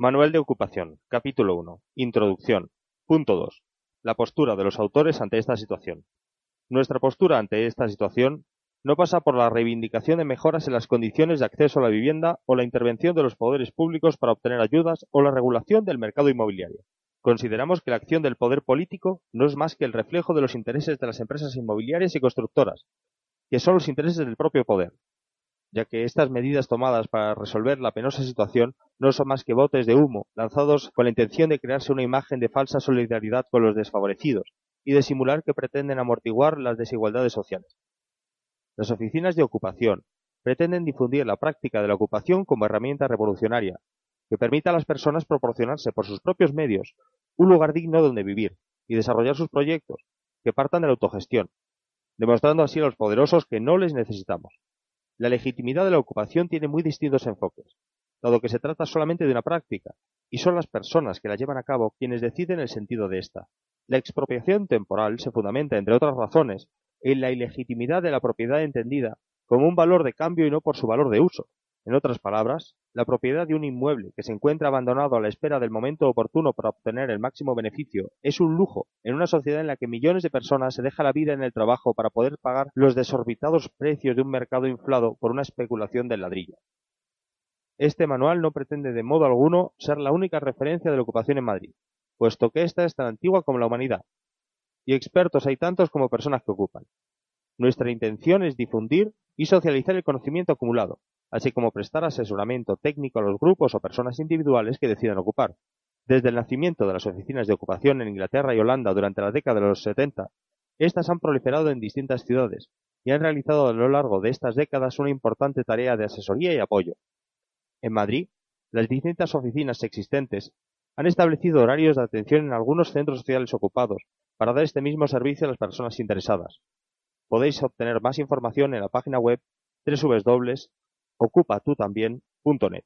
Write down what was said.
Manual de Ocupación, capítulo 1. Introducción. Punto 2. La postura de los autores ante esta situación. Nuestra postura ante esta situación no pasa por la reivindicación de mejoras en las condiciones de acceso a la vivienda o la intervención de los poderes públicos para obtener ayudas o la regulación del mercado inmobiliario. Consideramos que la acción del poder político no es más que el reflejo de los intereses de las empresas inmobiliarias y constructoras, que son los intereses del propio poder, ya que estas medidas tomadas para resolver la penosa situación no son más que botes de humo lanzados con la intención de crearse una imagen de falsa solidaridad con los desfavorecidos y de simular que pretenden amortiguar las desigualdades sociales. Las oficinas de ocupación pretenden difundir la práctica de la ocupación como herramienta revolucionaria, que permita a las personas proporcionarse por sus propios medios un lugar digno donde vivir y desarrollar sus proyectos, que partan de la autogestión, demostrando así a los poderosos que no les necesitamos. La legitimidad de la ocupación tiene muy distintos enfoques, dado que se trata solamente de una práctica, y son las personas que la llevan a cabo quienes deciden el sentido de esta. La expropiación temporal se fundamenta, entre otras razones, en la ilegitimidad de la propiedad entendida como un valor de cambio y no por su valor de uso. En otras palabras, la propiedad de un inmueble que se encuentra abandonado a la espera del momento oportuno para obtener el máximo beneficio es un lujo en una sociedad en la que millones de personas se dejan la vida en el trabajo para poder pagar los desorbitados precios de un mercado inflado por una especulación del ladrillo. Este manual no pretende de modo alguno ser la única referencia de la ocupación en Madrid, puesto que esta es tan antigua como la humanidad, y expertos hay tantos como personas que ocupan. Nuestra intención es difundir y socializar el conocimiento acumulado, así como prestar asesoramiento técnico a los grupos o personas individuales que decidan ocupar. Desde el nacimiento de las oficinas de ocupación en Inglaterra y Holanda durante la década de los 70, estas han proliferado en distintas ciudades y han realizado a lo largo de estas décadas una importante tarea de asesoría y apoyo. En Madrid, las distintas oficinas existentes han establecido horarios de atención en algunos centros sociales ocupados para dar este mismo servicio a las personas interesadas. Podéis obtener más información en la página web www.ocupatutambien.net.